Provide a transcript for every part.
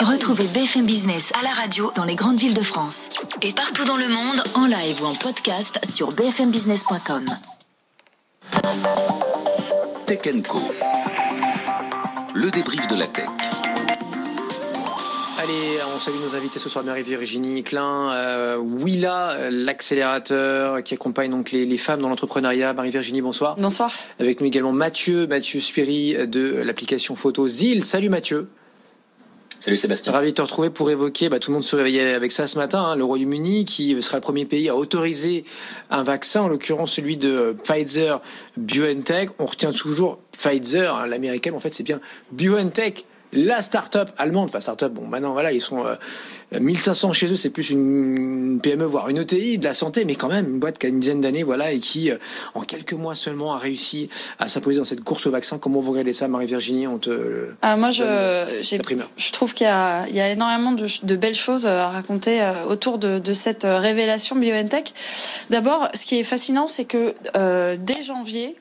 Retrouvez BFM Business à la radio dans les grandes villes de France et partout dans le monde en live ou en podcast sur bfmbusiness.com. Tech Co. Le débrief de la tech. Allez, on salue nos invités ce soir, Marie-Virginie Klein, euh, Willa, l'accélérateur qui accompagne donc les, les femmes dans l'entrepreneuriat. Marie-Virginie, bonsoir. Bonsoir. Avec nous également Mathieu, Mathieu Spiri de l'application photo ZIL. Salut Mathieu. Salut Sébastien. Ravi de te retrouver pour évoquer, bah, tout le monde se réveillait avec ça ce matin, hein, le Royaume-Uni qui sera le premier pays à autoriser un vaccin, en l'occurrence celui de Pfizer BioNTech. On retient toujours Pfizer, hein, l'américaine, en fait c'est bien BioNTech la start-up allemande, enfin start-up, bon maintenant voilà, ils sont euh, 1500 chez eux, c'est plus une PME, voire une ETI de la santé, mais quand même une boîte qui a une dizaine d'années, voilà, et qui, euh, en quelques mois seulement, a réussi à s'imposer dans cette course au vaccin. Comment vous regardez ça, Marie-Virginie On te. Ah, moi, je, je trouve qu'il y a, il y a énormément de, de, belles choses à raconter euh, autour de, de cette euh, révélation BioNTech. D'abord, ce qui est fascinant, c'est que euh, dès janvier,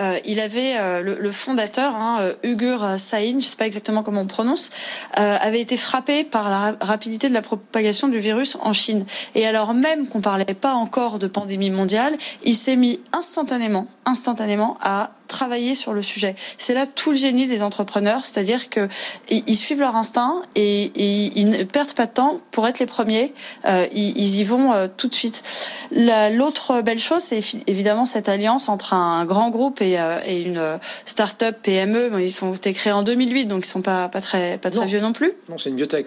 euh, il avait le, le, fondateur, hein, Ugur Sahin, je sais pas exactement comment on prononce, avait été frappé par la rapidité de la propagation du virus en Chine. Et alors même qu'on parlait pas encore de pandémie mondiale, il s'est mis instantanément, instantanément à travailler sur le sujet. C'est là tout le génie des entrepreneurs, c'est-à-dire que ils suivent leur instinct et, ils ne perdent pas de temps pour être les premiers. Euh, ils, y vont euh, tout de suite. L'autre belle chose, c'est évidemment cette alliance entre un grand groupe et, euh, et une start-up PME. Bon, ils sont été créés en 2008, donc ils sont pas pas très pas très vieux non plus. Non, c'est une biotech.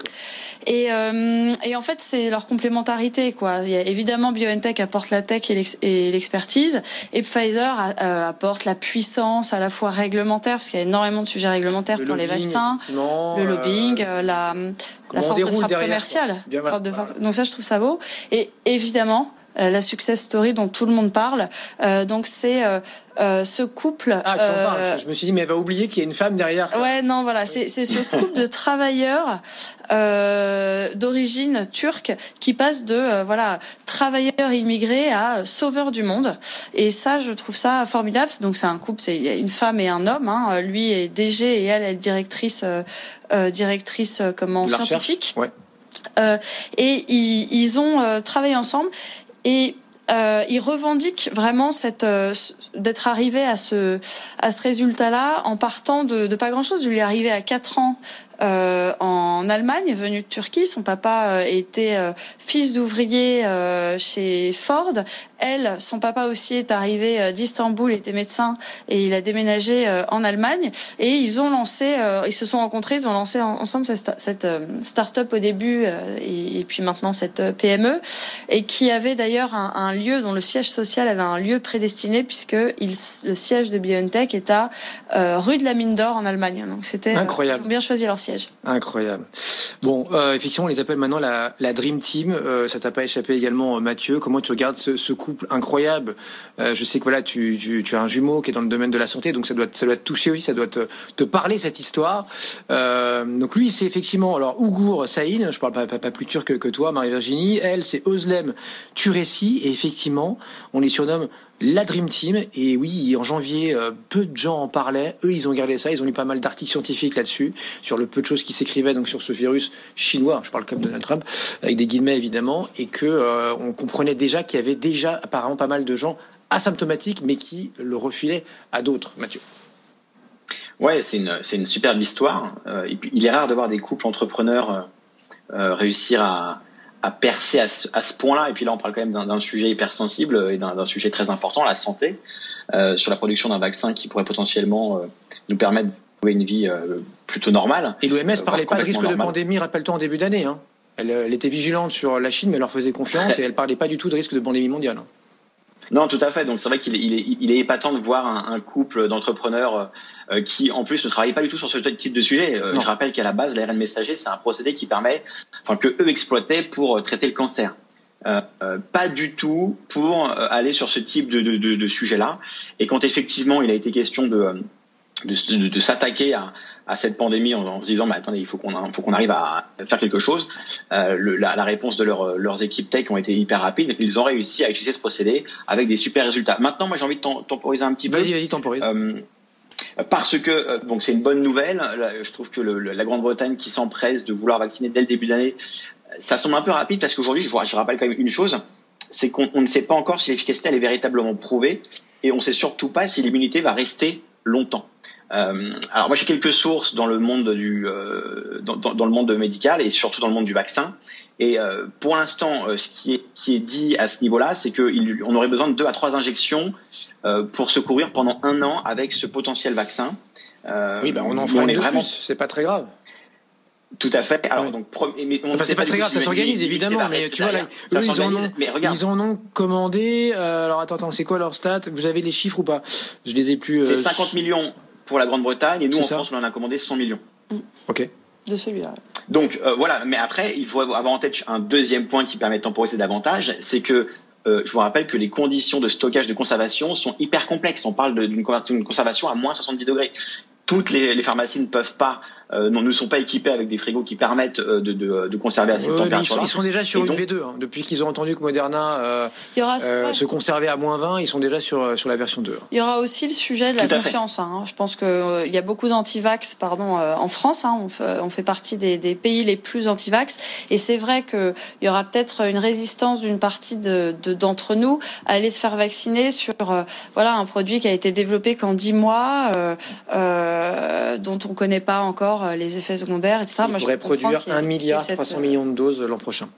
Et, et en fait, c'est leur complémentarité, quoi. Il y a, évidemment, BioNTech apporte la tech et l'expertise, et Pfizer apporte la puissance à la fois réglementaire, parce qu'il y a énormément de sujets réglementaires pour les vaccins, le lobbying, euh, la, la force de frappe commerciale. Donc ça, je trouve ça beau. Et évidemment, euh, la success story dont tout le monde parle. Euh, donc c'est euh, ce couple. Ah, tu en parles. Je me suis dit, mais elle va oublier qu'il y a une femme derrière. Ouais, non, voilà, c'est c'est ce couple de travailleurs euh, d'origine turque qui passe de voilà travailleurs immigrés à sauveurs du monde. Et ça, je trouve ça formidable. Donc c'est un couple, c'est une femme et un homme. Hein. Lui est DG et elle est directrice directrice comment scientifique. Ouais. et ils, ils ont travaillé ensemble et euh, il revendique vraiment cette euh, d'être arrivé à ce à ce résultat-là en partant de, de pas grand-chose. Il est arrivé à 4 ans euh, en Allemagne, venu de Turquie. Son papa euh, était euh, fils d'ouvrier chez Ford. Elle, son papa aussi est arrivé d'Istanbul, était médecin et il a déménagé en Allemagne. Et ils ont lancé, ils se sont rencontrés, ils ont lancé ensemble cette, cette start-up au début et, puis maintenant cette PME et qui avait d'ailleurs un, un, lieu dont le siège social avait un lieu prédestiné puisque il, le siège de BioNTech est à rue de la Mine d'Or en Allemagne. Donc c'était incroyable. Ils ont bien choisi leur Incroyable. Bon, euh, effectivement, on les appelle maintenant la, la Dream Team. Euh, ça t'a pas échappé également, euh, Mathieu. Comment tu regardes ce, ce couple incroyable? Euh, Je sais que voilà, tu, tu, tu, as un jumeau qui est dans le domaine de la santé, donc ça doit, ça doit te toucher aussi, ça doit te, te parler cette histoire. Euh, donc lui, c'est effectivement alors Ougour Saïn. Je parle pas, pas, pas plus turc que, toi, Marie-Virginie. Elle, c'est Özlem Turessi. Et effectivement, on les surnomme la Dream Team. Et oui, en janvier, euh, peu de gens en parlaient. Eux, ils ont gardé ça. Ils ont eu pas mal d'articles scientifiques là-dessus, sur le peu de choses qui s'écrivaient donc sur ce virus chinois. Je parle comme Donald Trump, avec des guillemets évidemment, et que euh, on comprenait déjà qu'il y avait déjà apparemment pas mal de gens asymptomatiques, mais qui le refilaient à d'autres. Mathieu. Ouais, c'est une, une superbe histoire. Euh, il est rare de voir des couples entrepreneurs réussir à, à percer à ce, à ce point-là. Et puis là, on parle quand même d'un sujet hyper sensible et d'un sujet très important, la santé, euh, sur la production d'un vaccin qui pourrait potentiellement euh, nous permettre de une vie euh, plutôt normale. Et l'OMS parlait pas de risque de pandémie, rappelle-toi, en début d'année. Hein. Elle, elle, était vigilante sur la Chine, mais elle leur faisait confiance et elle parlait pas du tout de risque de pandémie mondiale. Non, tout à fait. Donc c'est vrai qu'il est, il est, il est, épatant de voir un, un couple d'entrepreneurs qui, en plus, ne travaillent pas du tout sur ce type de sujet. Je rappelle qu'à la base, l'ARN messager, c'est un procédé qui permet, enfin que eux exploitaient pour traiter le cancer. Euh, pas du tout pour aller sur ce type de, de, de, de sujet-là. Et quand effectivement il a été question de de, s'attaquer à, à, cette pandémie en, se disant mais attendez il faut qu'on faut qu'on arrive à faire quelque chose euh, le, la, la, réponse de leur, leurs équipes tech ont été hyper rapides ils ont réussi à utiliser ce procédé avec des super résultats maintenant moi j'ai envie de temporiser un petit peu vas-y vas-y temporise euh, parce que euh, donc c'est une bonne nouvelle je trouve que la Grande-Bretagne qui s'empresse de vouloir vacciner dès le début d'année ça semble un peu rapide parce qu'aujourd'hui je, je rappelle quand même une chose c'est qu'on ne sait pas encore si l'efficacité elle est véritablement prouvée et on ne sait surtout pas si l'immunité va rester longtemps euh, alors moi j'ai quelques sources dans le monde du euh, dans, dans, le monde médical et surtout dans le monde du vaccin. Et euh, pour l'instant, euh, ce qui est qui est dit à ce niveau-là, c'est qu'on aurait besoin de deux à trois injections euh, pour se couvrir pendant un an avec ce potentiel vaccin. oui, ben on en fera une de vraiment... plus. C'est pas très grave. Tout à fait. Alors donc, mais enfin, c'est pas, très grave, ça s'organise évidemment, mais tu vois là, eux, ils en ont, ils en ont commandé. Euh, alors attends, attends, c'est quoi leur stat? Vous avez les chiffres ou pas? Je les ai plus. C'est 50 millions pour la Grande-Bretagne et nous en France on en a commandé 100 millions. Mm. Ok. De celui-là. Donc euh, voilà, mais après il faut avoir en tête un deuxième point qui permet de temporiser davantage, c'est que euh, je vous rappelle que les conditions de stockage de conservation sont hyper complexes. On parle d'une conservation à moins 70 degrés. Toutes les, les pharmacies ne peuvent pas euh, ne sont pas équipés avec des frigos qui permettent euh, de, de, de, conserver à cette température. Ils, ils, sont déjà sur une V2. Hein. Depuis qu'ils ont entendu que Moderna euh, euh, se conservait à moins 20, ils sont déjà sur, sur la version 2. Il y aura aussi le sujet de la confiance. Hein. Je pense qu'il euh, il y a beaucoup d'antivax pardon, en France. Hein. On, fait, on, fait, partie des, des, pays les plus antivax. Et c'est vrai qu'il y aura peut-être une résistance d'une partie d'entre de, nous à aller se faire vacciner sur voilà, un produit qui a été développé qu'en 10 mois, dont on ne connaît pas encore euh, les effets secondaires, etc. Il pourrait produire 1 milliard 300 millions de doses l'an prochain.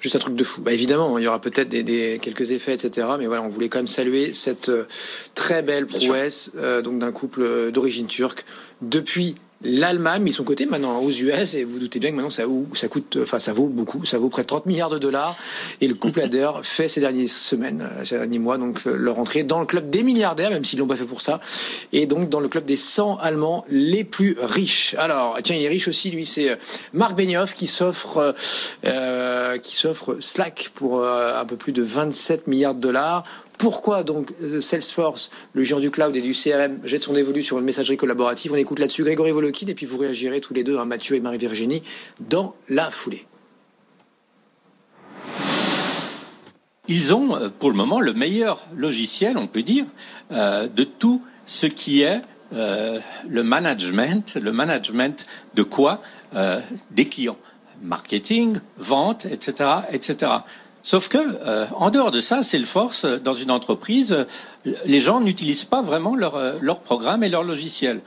Juste un truc de fou. Bah évidemment, il y aura peut-être des, quelques effets, etc. Mais voilà, on voulait quand même saluer cette euh, très belle prouesse euh, donc d'un couple d'origine turque depuis l'Allemagne mis son côté maintenant aux US et vous, doutez bien que maintenant ça, ça coûte, enfin ça vaut beaucoup, ça vaut près de 30 milliards de dollars et le couple Adder fait ces dernières semaines, euh, ces derniers mois donc euh, leur entrée dans le club des milliardaires même s'ils l'ont pas fait pour ça et donc dans le club des 100 Allemands les plus riches. Alors tiens il est riche aussi lui c'est euh, Marc Benioff qui s'offre euh, qui s'offre Slack pour un peu plus de 27 milliards de dollars pourquoi donc euh, Salesforce, le géant du cloud et du CRM, jette son évolue sur une messagerie collaborative? On écoute là-dessus Grégory Volokin et puis vous réagirez tous les deux, hein, Mathieu et Marie-Virginie, dans la foulée. Ils ont euh, pour le moment le meilleur logiciel, on peut dire, euh, de tout ce qui est le management, le management de quoi? Des clients, marketing, vente, etc., etc. Sauf que, euh, en dehors de ça, c'est force euh, dans une entreprise. Euh, les gens n'utilisent pas vraiment leur, leur programme et leur logiciel.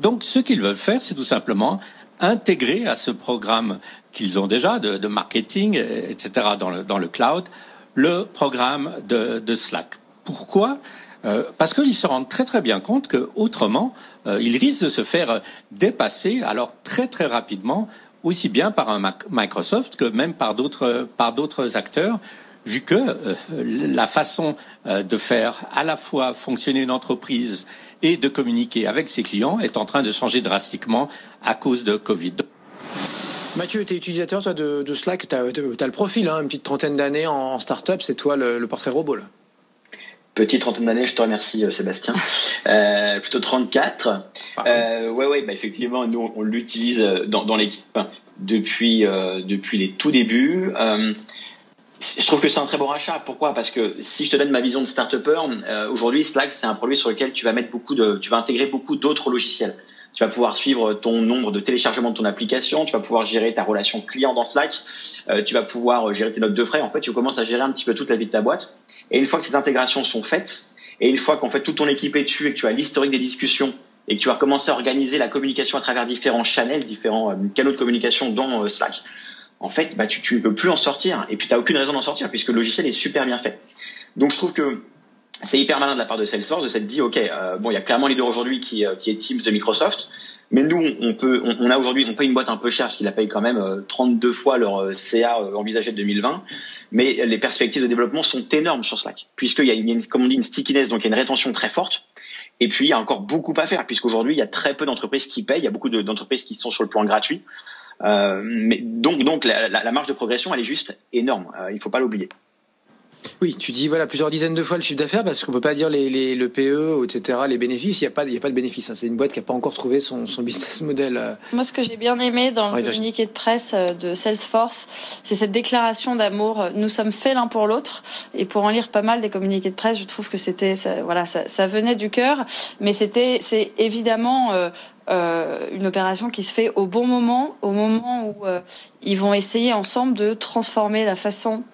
donc, ce qu'ils veulent faire, c'est tout simplement intégrer à ce programme qu'ils ont déjà de, de marketing, etc. dans le, dans le cloud, le programme de, de Slack. Pourquoi? Parce qu'ils se rendent très très bien compte que autrement, ils risquent de se faire dépasser alors très très rapidement aussi bien par un Microsoft que même par d'autres par d'autres acteurs vu que euh, la façon euh, de faire à la fois fonctionner une entreprise et de communiquer avec ses clients est en train de changer drastiquement à cause de Covid. Mathieu, tu es utilisateur toi, de, de Slack, tu as, le profil, hein, une petite trentaine d'années en, start-up, c'est toi le, le portrait robot. Là. Petite trentaine d'années, je te remercie euh, Sébastien. Euh, plutôt 34. Ah, euh, ouais, ouais, bah effectivement, nous on l'utilise euh, dans, dans l'équipe depuis euh, depuis les tout débuts. Je trouve que c'est un très bon rachat. Pourquoi? Parce que si je te donne ma vision de start-upper, aujourd'hui Slack c'est un produit sur lequel tu vas mettre beaucoup de, tu vas intégrer beaucoup d'autres logiciels. Tu vas pouvoir suivre ton nombre de téléchargements de ton application, tu vas pouvoir gérer ta relation client dans Slack, tu vas pouvoir gérer tes notes de frais. En fait, tu commences à gérer un petit peu toute la vie de ta boîte. Et une fois que ces intégrations sont faites, et une fois qu'en fait toute ton équipe est dessus et que tu as l'historique des discussions et que tu vas commencer à organiser la communication à travers différents channels, différents euh, canaux de communication dans euh, Slack, en fait, bah, tu ne peux plus en sortir. Et puis, tu n'as aucune raison d'en sortir puisque le logiciel est super bien fait. Donc, je trouve que c'est hyper malin de la part de Salesforce de s'être dit, OK, euh, bon, il y a clairement leader aujourd'hui qui, qui est Teams de Microsoft. Mais nous, on peut, on, a aujourd'hui, on paye une boîte un peu chère, parce qu'il la paye quand même 32 fois leur CA envisagé de 2020. Mais les perspectives de développement sont énormes sur Slack, puisqu'il y a, une, comme on dit, une stickiness, donc il y a une rétention très forte. Et puis, il y a encore beaucoup à faire, puisqu'aujourd'hui, il y a très peu d'entreprises qui payent. Il y a beaucoup d'entreprises qui sont sur le plan gratuit. Euh, mais donc, donc la, la, marge de progression, elle est juste énorme. Euh, il ne faut pas l'oublier. Oui, tu dis voilà plusieurs dizaines de fois le chiffre d'affaires parce qu'on peut pas dire les, les, le PE, etc., les bénéfices. Il n'y a pas, il y a pas de bénéfices. Hein. C'est une boîte qui n'a pas encore trouvé son, son business model. Euh. Moi, ce que j'ai bien aimé dans le communiqué de presse euh, de Salesforce, c'est cette déclaration d'amour. Nous sommes faits l'un pour l'autre. Et pour en lire pas mal des communiqués de presse, je trouve que c'était, voilà, ça, ça, venait du cœur. Mais c'était, c'est évidemment euh, euh, une opération qui se fait au bon moment, au moment où euh, ils vont essayer ensemble de transformer la façon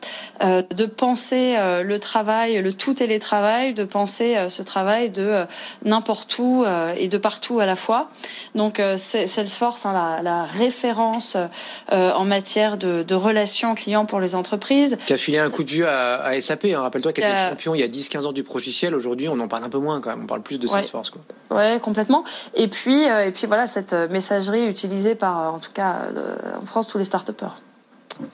euh, de penser le travail, le tout télétravail, de penser ce travail de n'importe où et de partout à la fois. Donc Salesforce, hein, la, la, référence en matière de, de, relations clients pour les entreprises. Qui a filé un coup de vue à, à SAP. Hein. Rappelle-toi qu'elle était champion il y a 10-15 ans du progiciel. Aujourd'hui, on en parle un peu moins quand même. On parle plus de Salesforce. Quoi. Ouais, complètement. Et puis, et puis voilà, cette euh, messagerie utilisée par, euh, en tout cas, euh, en France, tous les start-upers.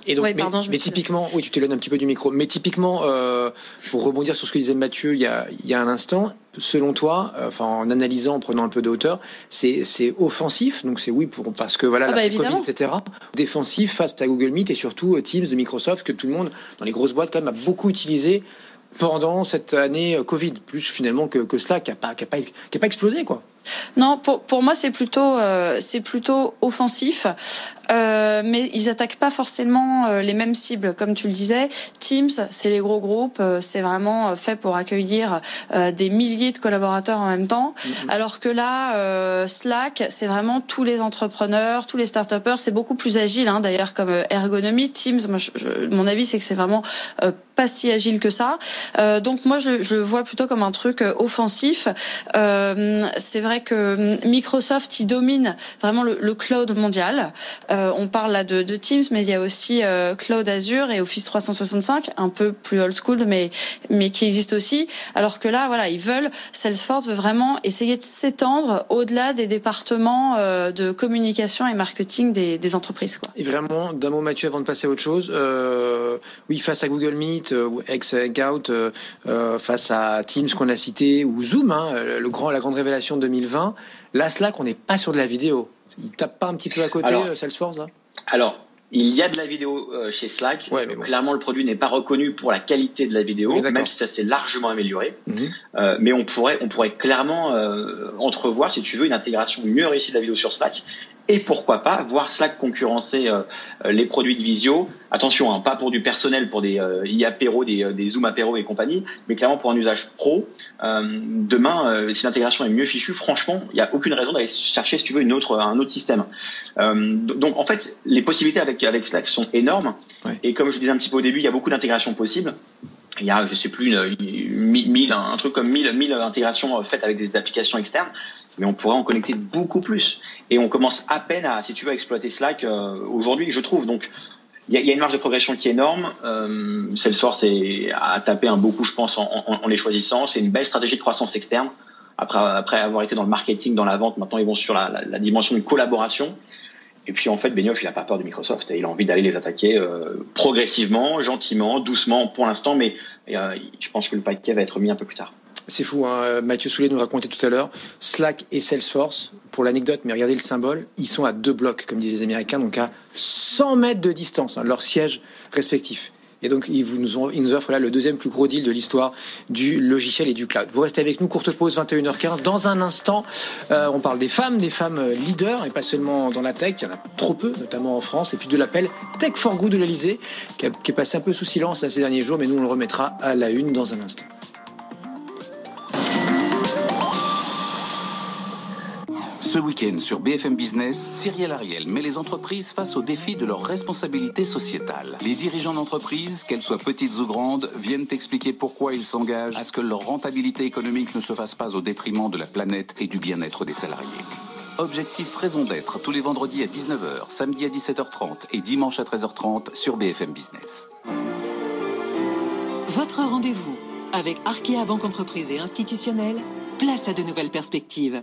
Et donc, mais, typiquement, oui, tu t'éloignes un petit peu du micro, mais typiquement, pour rebondir sur ce que disait Mathieu il y a, il y a un instant, selon toi, enfin en analysant, en prenant un peu de hauteur, c'est c'est offensif, donc c'est oui pour parce que voilà ah la bah, Covid, etc. Défensif face à Google Meet et surtout Teams de Microsoft que tout le monde dans les grosses boîtes quand même a beaucoup utilisé pendant cette année Covid, plus finalement que, que cela qui a pas qui a pas qui a pas explosé quoi. Non, pour, pour moi c'est plutôt euh, c'est plutôt offensif, euh, mais ils attaquent pas forcément euh, les mêmes cibles, comme tu le disais. Teams, c'est les gros groupes, euh, c'est vraiment fait pour accueillir des milliers de collaborateurs en même temps, mm-hmm. alors que là Slack, c'est vraiment tous les entrepreneurs, tous les start c'est beaucoup plus agile hein, d'ailleurs comme ergonomie. Teams, moi, mon avis c'est que c'est vraiment pas si agile que ça. donc moi je, je, le vois plutôt comme un truc offensif. c'est vrai que hum, Microsoft il domine vraiment le, cloud mondial. Euh, on parle là de, Teams, mais il y a aussi euh, Cloud Azure et Office 365, un peu plus old school, mais mais qui existe aussi. Alors que là, voilà, ils veulent Salesforce veut vraiment essayer de s'étendre au-delà des départements euh, de communication et marketing des, entreprises. Et vraiment, d'un mot Mathieu, avant de passer à autre chose, oui, face à Google Meet ou ex Hangout, face à Teams qu'on a cité ou Zoom, hein, le grand, la grande révélation de 2020. Là, Slack, on n'est pas sur de la vidéo. Il tape pas un petit peu à côté euh, Salesforce là? Alors, il y a de la vidéo euh, chez Slack. Clairement, le produit n'est pas reconnu pour la qualité de la vidéo, même si ça s'est largement amélioré. Mhm. Euh, mais on pourrait, on pourrait clairement entrevoir, si tu veux, une intégration mieux réussie de la vidéo sur Slack et pourquoi pas voir Slack concurrencer euh, les produits de Visio. Attention, hein, pas pour du personnel, pour des euh, des, euh, des Zoom apéro et compagnie, mais clairement pour un usage pro. Euh, demain, si l'intégration est mieux fichue, franchement, il n'y a aucune raison d'aller chercher, si tu veux, une autre, un autre système. donc en fait, les possibilités avec, avec Slack sont énormes. Et comme je disais un petit peu au début, il y a beaucoup d'intégrations possibles. Il y a, je sais plus, une, un truc comme 1000, 1000 intégrations faites avec des applications externes mais on pourrait en connecter beaucoup plus. Et on commence à peine à, si tu veux, à exploiter Slack euh, aujourd'hui, je trouve. Donc, il y a, une marge de progression qui est énorme. Euh, Salesforce est, a tapé un beaucoup, je pense, en, en, les choisissant. C'est une belle stratégie de croissance externe. Après, après avoir été dans le marketing, dans la vente, maintenant ils vont sur la, la, dimension de collaboration. Et puis en fait, Benioff, il n'a pas peur de Microsoft. Et il a envie d'aller les attaquer euh, progressivement, gentiment, doucement pour l'instant. Mais euh, je pense que le paquet va être mis un peu plus tard. C'est fou, hein. Mathieu Soulet nous racontait tout à l'heure, Slack et Salesforce, pour l'anecdote, mais regardez le symbole, ils sont à deux blocs, comme disent les Américains, donc à 100 mètres de distance, hein, leurs sièges respectifs. Et donc, ils, nous, offrent là le deuxième plus gros deal de l'histoire du logiciel et du cloud. Vous restez avec nous, courte pause, 21h15. Dans un instant, euh, on parle des femmes, des femmes leaders, et pas seulement dans la tech, il y en a trop peu, notamment en France, et puis de l'appel Tech for Good de l'Elysée, qui, qui, est passé un peu sous silence ces derniers jours, mais nous, on le remettra à la une dans un instant. Ce week-end sur BFM Business, Cyrielle Ariel met les entreprises face au défi de leur responsabilité sociétale. Les dirigeants d'entreprises, qu'elles soient petites ou grandes, viennent expliquer pourquoi ils s'engagent à ce que leur rentabilité économique ne se fasse pas au détriment de la planète et du bien-être des salariés. Objectif raison d'être tous les vendredis à 19h, samedi à 17h30 et dimanche à 13h30 sur BFM Business. Votre rendez-vous avec Arkea Banque Entreprise et Institutionnelle, place à de nouvelles perspectives.